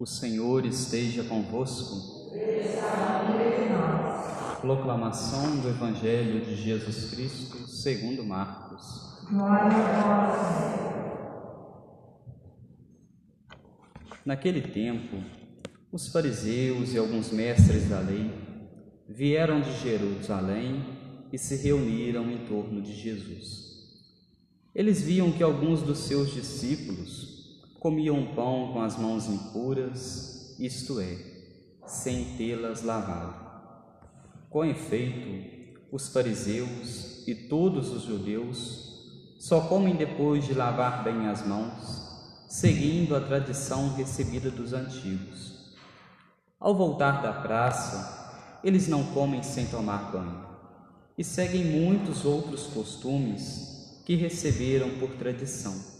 O Senhor esteja convosco. Proclamação do Evangelho de Jesus Cristo segundo Marcos. Naquele tempo, os fariseus e alguns mestres da lei vieram de Jerusalém e se reuniram em torno de Jesus. Eles viam que alguns dos seus discípulos comiam pão com as mãos impuras, isto é, sem tê-las lavado. Com efeito, os fariseus e todos os judeus só comem depois de lavar bem as mãos, seguindo a tradição recebida dos antigos. Ao voltar da praça, eles não comem sem tomar banho e seguem muitos outros costumes que receberam por tradição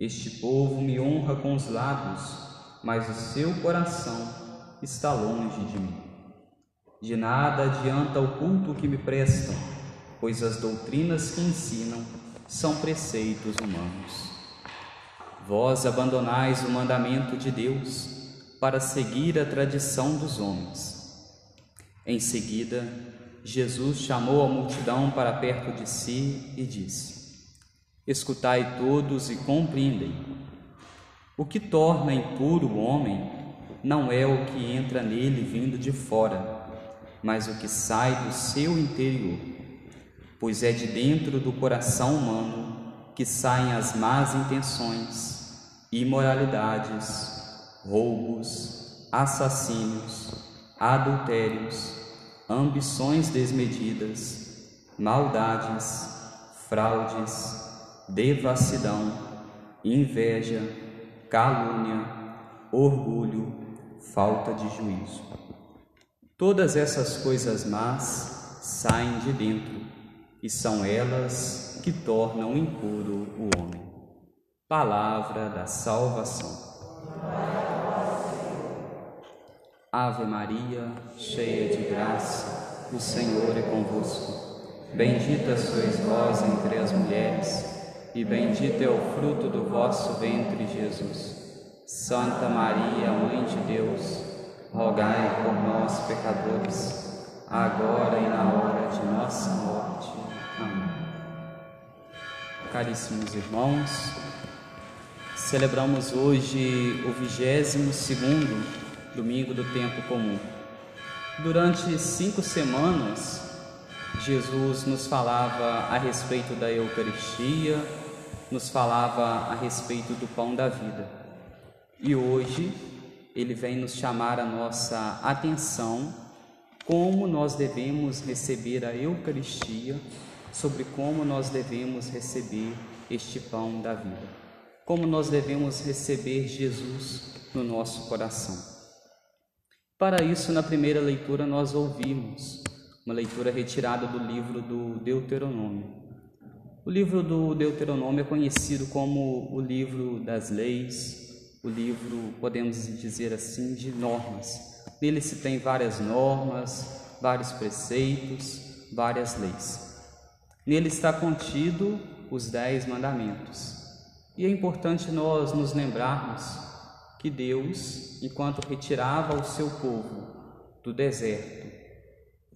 este povo me honra com os lábios, mas o seu coração está longe de mim. De nada adianta o culto que me prestam, pois as doutrinas que ensinam são preceitos humanos. Vós abandonais o mandamento de Deus para seguir a tradição dos homens. Em seguida, Jesus chamou a multidão para perto de si e disse: Escutai todos e compreendem. O que torna impuro o homem não é o que entra nele vindo de fora, mas o que sai do seu interior, pois é de dentro do coração humano que saem as más intenções, imoralidades, roubos, assassínios, adultérios, ambições desmedidas, maldades, fraudes, devassidão, inveja, calúnia, orgulho, falta de juízo. Todas essas coisas más saem de dentro e são elas que tornam impuro o homem. Palavra da salvação. Ave Maria, cheia de graça, o Senhor é convosco. Bendita sois vós entre as mulheres e bendito é o fruto do vosso ventre, Jesus. Santa Maria, Mãe de Deus, rogai por nós, pecadores, agora e na hora de nossa morte. Amém. Caríssimos irmãos, celebramos hoje o vigésimo segundo domingo do tempo comum. Durante cinco semanas, Jesus nos falava a respeito da Eucaristia, nos falava a respeito do pão da vida. E hoje ele vem nos chamar a nossa atenção como nós devemos receber a Eucaristia, sobre como nós devemos receber este pão da vida, como nós devemos receber Jesus no nosso coração. Para isso, na primeira leitura, nós ouvimos uma leitura retirada do livro do Deuteronômio. O livro do Deuteronômio é conhecido como o livro das leis, o livro, podemos dizer assim, de normas. Nele se tem várias normas, vários preceitos, várias leis. Nele está contido os dez mandamentos. E é importante nós nos lembrarmos que Deus, enquanto retirava o seu povo do deserto,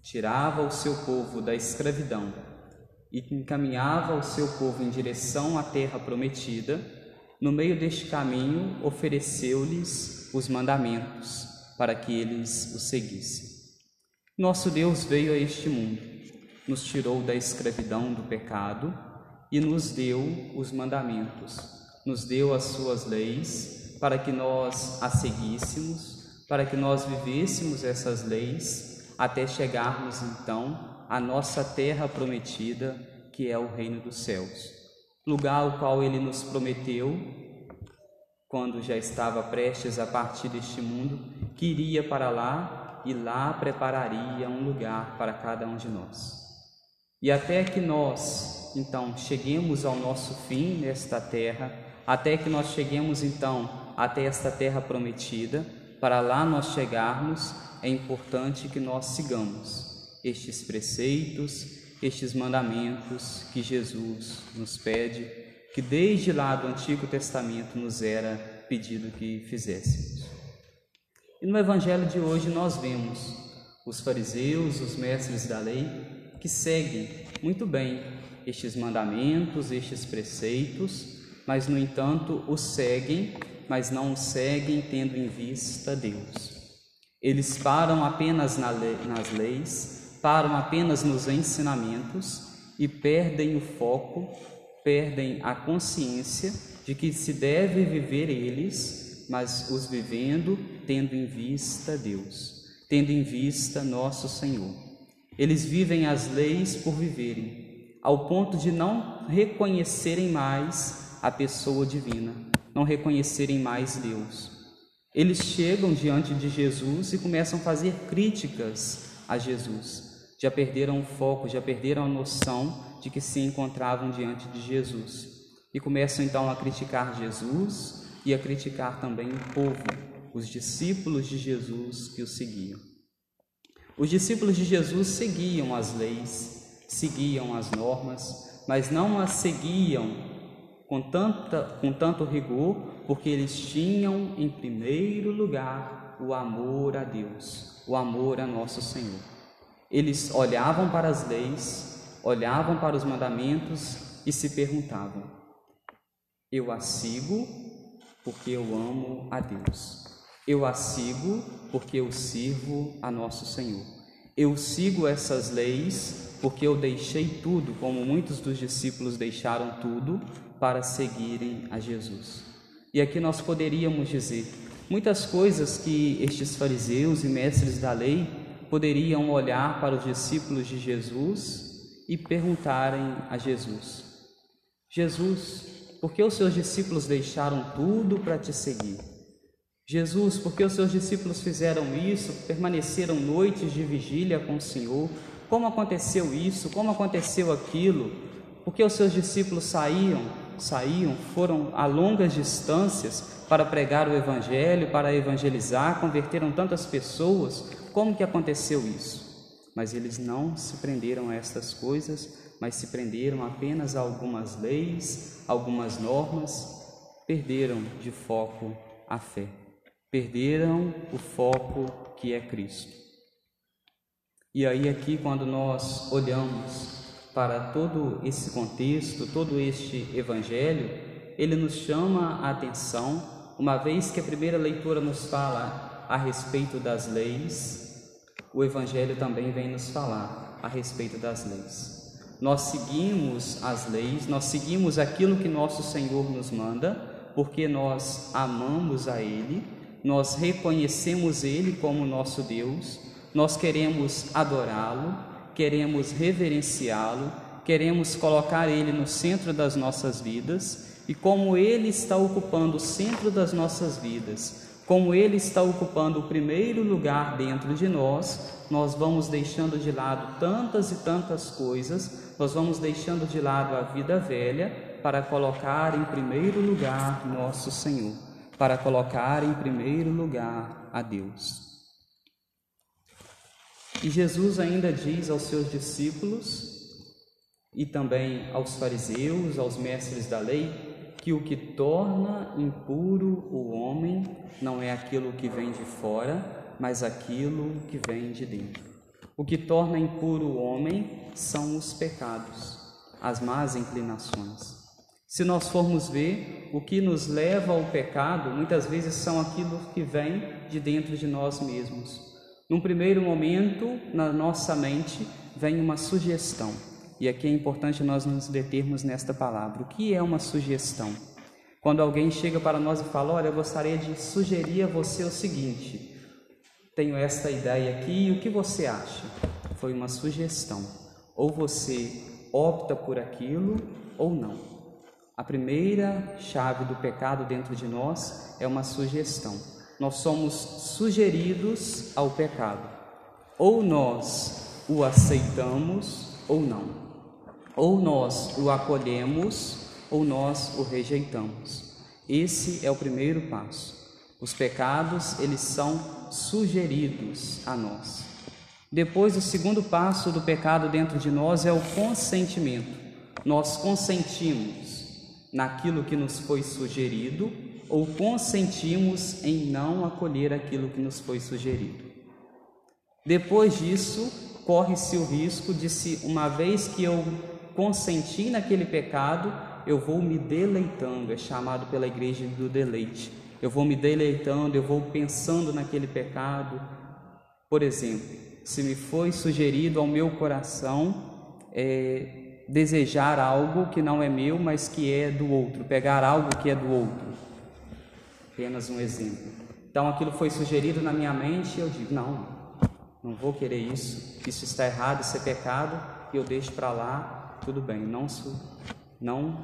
tirava o seu povo da escravidão e encaminhava o seu povo em direção à terra prometida, no meio deste caminho ofereceu-lhes os mandamentos para que eles o seguissem. Nosso Deus veio a este mundo, nos tirou da escravidão do pecado e nos deu os mandamentos, nos deu as suas leis para que nós as seguíssemos, para que nós vivêssemos essas leis até chegarmos então a nossa terra prometida, que é o reino dos céus, lugar ao qual ele nos prometeu quando já estava prestes a partir deste mundo, que iria para lá e lá prepararia um lugar para cada um de nós. E até que nós, então, cheguemos ao nosso fim nesta terra, até que nós cheguemos, então, até esta terra prometida, para lá nós chegarmos, é importante que nós sigamos estes preceitos, estes mandamentos que Jesus nos pede, que desde lá do Antigo Testamento nos era pedido que fizéssemos. E no Evangelho de hoje nós vemos os fariseus, os mestres da lei, que seguem muito bem estes mandamentos, estes preceitos, mas no entanto os seguem, mas não os seguem tendo em vista Deus. Eles param apenas nas leis, param apenas nos ensinamentos e perdem o foco, perdem a consciência de que se deve viver eles, mas os vivendo tendo em vista Deus, tendo em vista nosso Senhor. Eles vivem as leis por viverem, ao ponto de não reconhecerem mais a pessoa divina, não reconhecerem mais Deus. Eles chegam diante de Jesus e começam a fazer críticas a Jesus. Já perderam o foco, já perderam a noção de que se encontravam diante de Jesus. E começam então a criticar Jesus e a criticar também o povo, os discípulos de Jesus que o seguiam. Os discípulos de Jesus seguiam as leis, seguiam as normas, mas não as seguiam com, tanta, com tanto rigor, porque eles tinham em primeiro lugar o amor a Deus, o amor a nosso Senhor. Eles olhavam para as leis, olhavam para os mandamentos e se perguntavam: Eu a sigo porque eu amo a Deus. Eu a sigo porque eu sirvo a nosso Senhor. Eu sigo essas leis porque eu deixei tudo, como muitos dos discípulos deixaram tudo, para seguirem a Jesus. E aqui nós poderíamos dizer muitas coisas que estes fariseus e mestres da lei poderiam olhar para os discípulos de Jesus e perguntarem a Jesus: Jesus, por que os seus discípulos deixaram tudo para te seguir? Jesus, porque os seus discípulos fizeram isso, permaneceram noites de vigília com o Senhor? Como aconteceu isso? Como aconteceu aquilo? Porque os seus discípulos saíam, saíam, foram a longas distâncias para pregar o evangelho, para evangelizar, converteram tantas pessoas. Como que aconteceu isso? Mas eles não se prenderam a estas coisas, mas se prenderam apenas a algumas leis, algumas normas, perderam de foco a fé perderam o foco que é Cristo. E aí, aqui, quando nós olhamos para todo esse contexto, todo este evangelho, ele nos chama a atenção, uma vez que a primeira leitura nos fala a respeito das leis, o evangelho também vem nos falar a respeito das leis. Nós seguimos as leis, nós seguimos aquilo que nosso Senhor nos manda, porque nós amamos a Ele nós reconhecemos Ele como nosso Deus, nós queremos adorá-lo, queremos reverenciá-lo, queremos colocar Ele no centro das nossas vidas e como Ele está ocupando o centro das nossas vidas, como Ele está ocupando o primeiro lugar dentro de nós, nós vamos deixando de lado tantas e tantas coisas, nós vamos deixando de lado a vida velha para colocar em primeiro lugar nosso Senhor para colocar em primeiro lugar a Deus. E Jesus ainda diz aos seus discípulos e também aos fariseus, aos mestres da lei, que o que torna impuro o homem não é aquilo que vem de fora, mas aquilo que vem de dentro. O que torna impuro o homem são os pecados, as más inclinações. Se nós formos ver, o que nos leva ao pecado muitas vezes são aquilo que vem de dentro de nós mesmos. Num primeiro momento, na nossa mente, vem uma sugestão. E aqui é importante nós nos determos nesta palavra. O que é uma sugestão? Quando alguém chega para nós e fala: Olha, eu gostaria de sugerir a você o seguinte: tenho esta ideia aqui, o que você acha? Foi uma sugestão. Ou você opta por aquilo ou não. A primeira chave do pecado dentro de nós é uma sugestão. Nós somos sugeridos ao pecado. Ou nós o aceitamos ou não. Ou nós o acolhemos ou nós o rejeitamos. Esse é o primeiro passo. Os pecados, eles são sugeridos a nós. Depois, o segundo passo do pecado dentro de nós é o consentimento. Nós consentimos naquilo que nos foi sugerido ou consentimos em não acolher aquilo que nos foi sugerido. Depois disso, corre-se o risco de se, uma vez que eu consenti naquele pecado, eu vou me deleitando, é chamado pela igreja do deleite. Eu vou me deleitando, eu vou pensando naquele pecado. Por exemplo, se me foi sugerido ao meu coração é, desejar algo que não é meu, mas que é do outro, pegar algo que é do outro. Apenas um exemplo. Então aquilo foi sugerido na minha mente e eu digo: não, não vou querer isso, isso está errado, isso é pecado, e eu deixo para lá, tudo bem, não, não,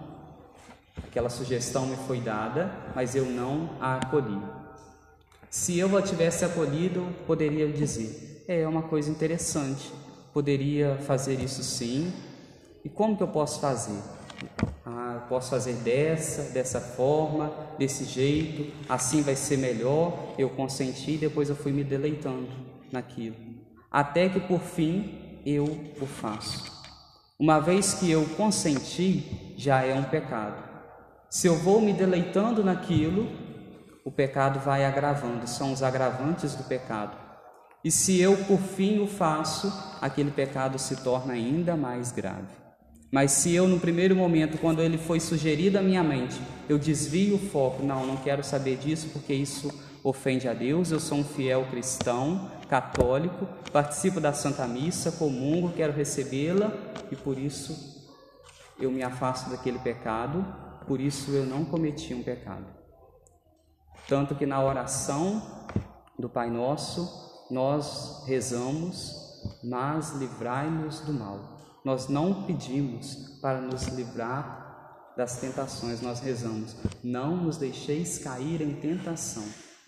aquela sugestão me foi dada, mas eu não a acolhi. Se eu a tivesse acolhido, poderia dizer: é uma coisa interessante, poderia fazer isso sim, e como que eu posso fazer? Ah, posso fazer dessa, dessa forma, desse jeito, assim vai ser melhor. Eu consenti e depois eu fui me deleitando naquilo. Até que por fim eu o faço. Uma vez que eu consenti, já é um pecado. Se eu vou me deleitando naquilo, o pecado vai agravando, são os agravantes do pecado. E se eu por fim o faço, aquele pecado se torna ainda mais grave. Mas se eu, no primeiro momento, quando ele foi sugerido à minha mente, eu desvio o foco, não, não quero saber disso porque isso ofende a Deus, eu sou um fiel cristão, católico, participo da Santa Missa, comungo, quero recebê-la e por isso eu me afasto daquele pecado, por isso eu não cometi um pecado. Tanto que na oração do Pai Nosso, nós rezamos, mas livrai-nos do mal. Nós não pedimos para nos livrar das tentações, nós rezamos: não nos deixeis cair em tentação.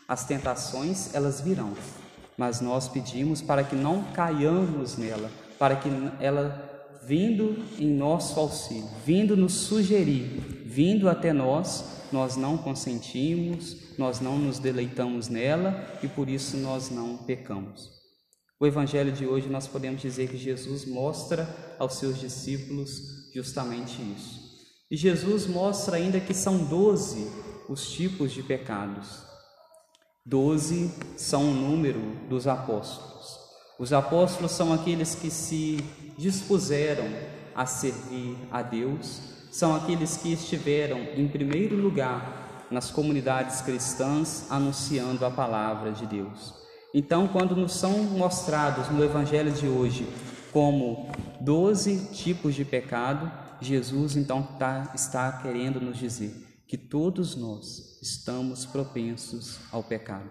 As tentações, elas virão, mas nós pedimos para que não caiamos nela, para que ela vindo em nosso auxílio, vindo nos sugerir, vindo até nós, nós não consentimos, nós não nos deleitamos nela e por isso nós não pecamos. O evangelho de hoje nós podemos dizer que Jesus mostra aos seus discípulos justamente isso. E Jesus mostra ainda que são doze os tipos de pecados. Doze são o número dos apóstolos. Os apóstolos são aqueles que se dispuseram a servir a Deus, são aqueles que estiveram em primeiro lugar nas comunidades cristãs anunciando a palavra de Deus. Então, quando nos são mostrados no Evangelho de hoje como doze tipos de pecado, Jesus então tá, está querendo nos dizer que todos nós estamos propensos ao pecado.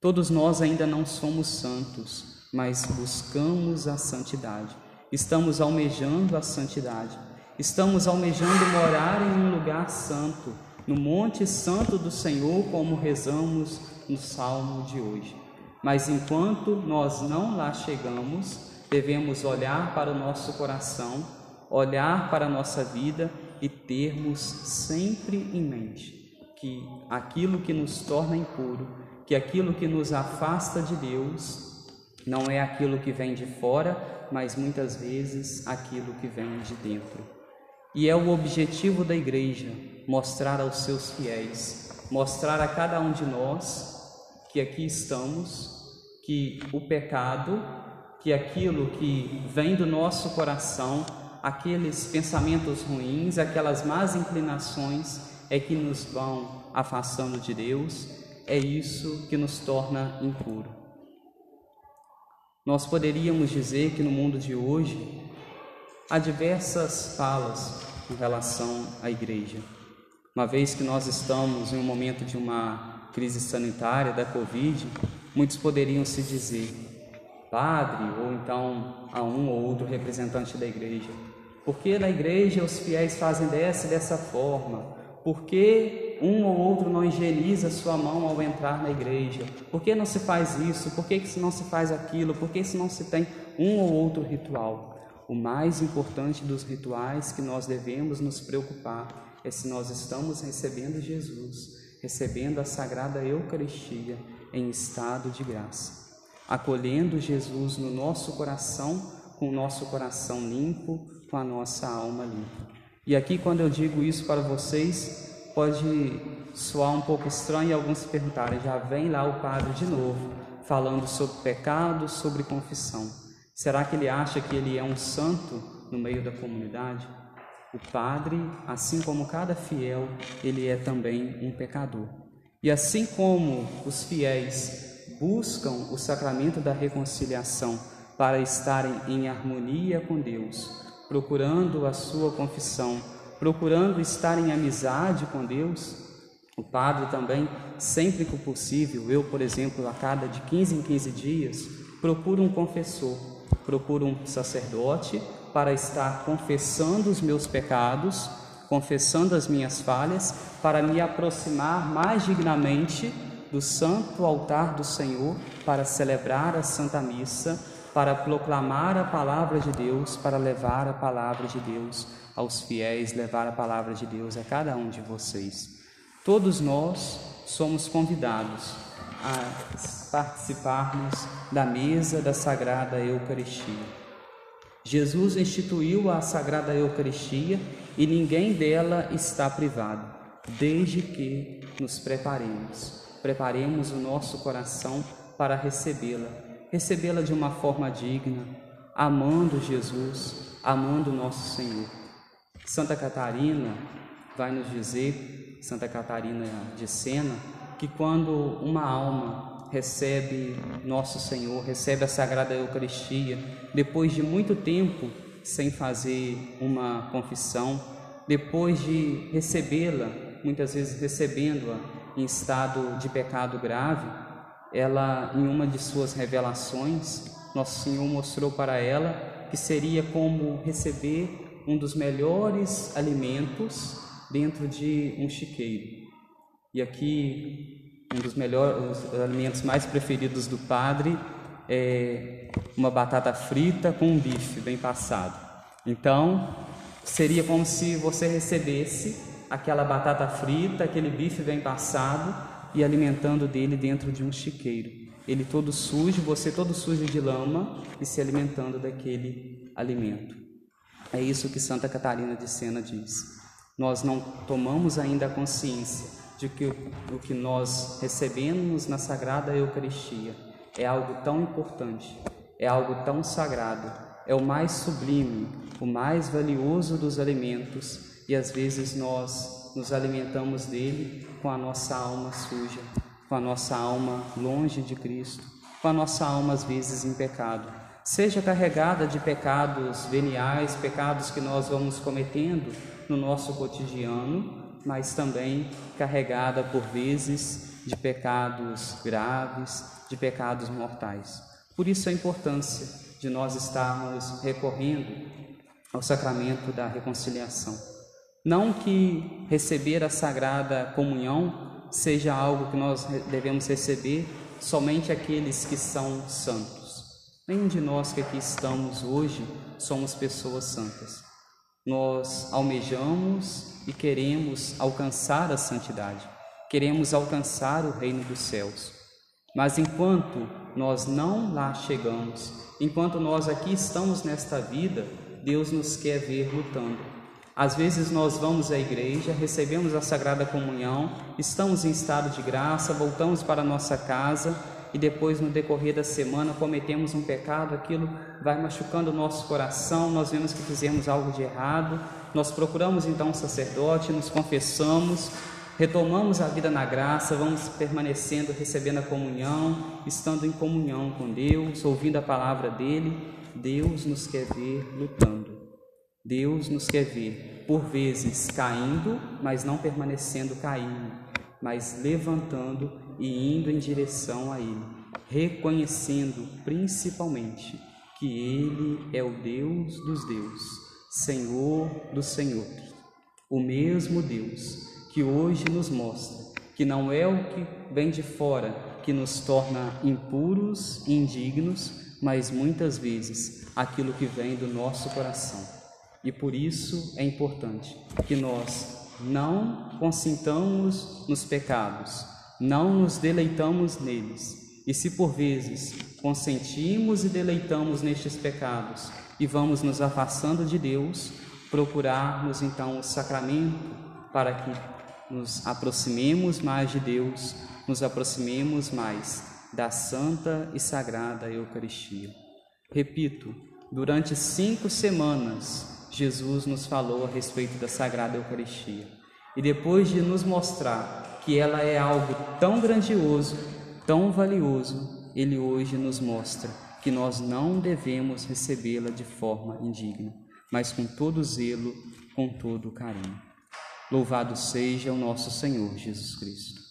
Todos nós ainda não somos santos, mas buscamos a santidade. Estamos almejando a santidade. Estamos almejando morar em um lugar santo, no Monte Santo do Senhor, como rezamos no salmo de hoje. Mas enquanto nós não lá chegamos, devemos olhar para o nosso coração, olhar para a nossa vida e termos sempre em mente que aquilo que nos torna impuro, que aquilo que nos afasta de Deus, não é aquilo que vem de fora, mas muitas vezes aquilo que vem de dentro. E é o objetivo da igreja mostrar aos seus fiéis, mostrar a cada um de nós que aqui estamos, que o pecado, que aquilo que vem do nosso coração, aqueles pensamentos ruins, aquelas más inclinações, é que nos vão afastando de Deus, é isso que nos torna impuro. Nós poderíamos dizer que no mundo de hoje há diversas falas em relação à igreja. Uma vez que nós estamos em um momento de uma crise sanitária da Covid, muitos poderiam se dizer padre ou então a um ou outro representante da igreja. Por que na igreja os fiéis fazem dessa e dessa forma? Por que um ou outro não higieniza sua mão ao entrar na igreja? Por que não se faz isso? Por que não se faz aquilo? Por que não se tem um ou outro ritual? O mais importante dos rituais que nós devemos nos preocupar é se nós estamos recebendo Jesus, recebendo a sagrada Eucaristia em estado de graça, acolhendo Jesus no nosso coração, com o nosso coração limpo, com a nossa alma limpa. E aqui, quando eu digo isso para vocês, pode soar um pouco estranho e alguns se perguntarem: já vem lá o padre de novo, falando sobre pecado, sobre confissão. Será que ele acha que ele é um santo no meio da comunidade? O padre, assim como cada fiel, ele é também um pecador. E assim como os fiéis buscam o sacramento da reconciliação para estarem em harmonia com Deus, procurando a sua confissão, procurando estar em amizade com Deus, o padre também, sempre que possível, eu, por exemplo, a cada de 15 em 15 dias, procuro um confessor procuro um sacerdote para estar confessando os meus pecados, confessando as minhas falhas, para me aproximar mais dignamente do santo altar do Senhor, para celebrar a Santa Missa, para proclamar a palavra de Deus, para levar a palavra de Deus aos fiéis, levar a palavra de Deus a cada um de vocês. Todos nós somos convidados a participarmos da mesa da Sagrada Eucaristia. Jesus instituiu a Sagrada Eucaristia e ninguém dela está privado, desde que nos preparemos. Preparemos o nosso coração para recebê-la, recebê-la de uma forma digna, amando Jesus, amando nosso Senhor. Santa Catarina vai nos dizer, Santa Catarina de Sena, que quando uma alma recebe nosso Senhor, recebe a Sagrada Eucaristia, depois de muito tempo sem fazer uma confissão, depois de recebê-la, muitas vezes recebendo-a em estado de pecado grave, ela, em uma de suas revelações, Nosso Senhor mostrou para ela que seria como receber um dos melhores alimentos dentro de um chiqueiro. E aqui, um dos melhores os alimentos mais preferidos do padre é uma batata frita com um bife bem passado. Então, seria como se você recebesse aquela batata frita, aquele bife bem passado e alimentando dele dentro de um chiqueiro. Ele todo sujo, você todo sujo de lama e se alimentando daquele alimento. É isso que Santa Catarina de Sena diz. Nós não tomamos ainda a consciência de que o que nós recebemos na Sagrada Eucaristia é algo tão importante, é algo tão sagrado, é o mais sublime, o mais valioso dos alimentos e às vezes nós nos alimentamos dele com a nossa alma suja, com a nossa alma longe de Cristo, com a nossa alma às vezes em pecado. Seja carregada de pecados veniais, pecados que nós vamos cometendo no nosso cotidiano, mas também carregada por vezes de pecados graves, de pecados mortais. Por isso a importância de nós estarmos recorrendo ao sacramento da reconciliação. Não que receber a sagrada comunhão seja algo que nós devemos receber somente aqueles que são santos. Nenhum de nós que aqui estamos hoje somos pessoas santas. Nós almejamos e queremos alcançar a santidade, queremos alcançar o reino dos céus. Mas enquanto nós não lá chegamos, enquanto nós aqui estamos nesta vida, Deus nos quer ver lutando. Às vezes nós vamos à igreja, recebemos a Sagrada Comunhão, estamos em estado de graça, voltamos para nossa casa e depois no decorrer da semana cometemos um pecado, aquilo vai machucando o nosso coração, nós vemos que fizemos algo de errado, nós procuramos então um sacerdote, nos confessamos, retomamos a vida na graça, vamos permanecendo, recebendo a comunhão, estando em comunhão com Deus, ouvindo a palavra dele. Deus nos quer ver lutando. Deus nos quer ver, por vezes, caindo, mas não permanecendo caindo, mas levantando e indo em direção a Ele, reconhecendo principalmente que Ele é o Deus dos deuses Senhor dos Senhores, o mesmo Deus que hoje nos mostra que não é o que vem de fora que nos torna impuros e indignos, mas muitas vezes aquilo que vem do nosso coração. E por isso é importante que nós não consintamos nos pecados, não nos deleitamos neles. E se por vezes consentimos e deleitamos nestes pecados e vamos nos afastando de Deus, procurarmos então o sacramento para que nos aproximemos mais de Deus, nos aproximemos mais da Santa e Sagrada Eucaristia. Repito, durante cinco semanas, Jesus nos falou a respeito da Sagrada Eucaristia. E depois de nos mostrar que ela é algo tão grandioso, tão valioso, ele hoje nos mostra que nós não devemos recebê-la de forma indigna, mas com todo zelo, com todo carinho. Louvado seja o nosso Senhor Jesus Cristo.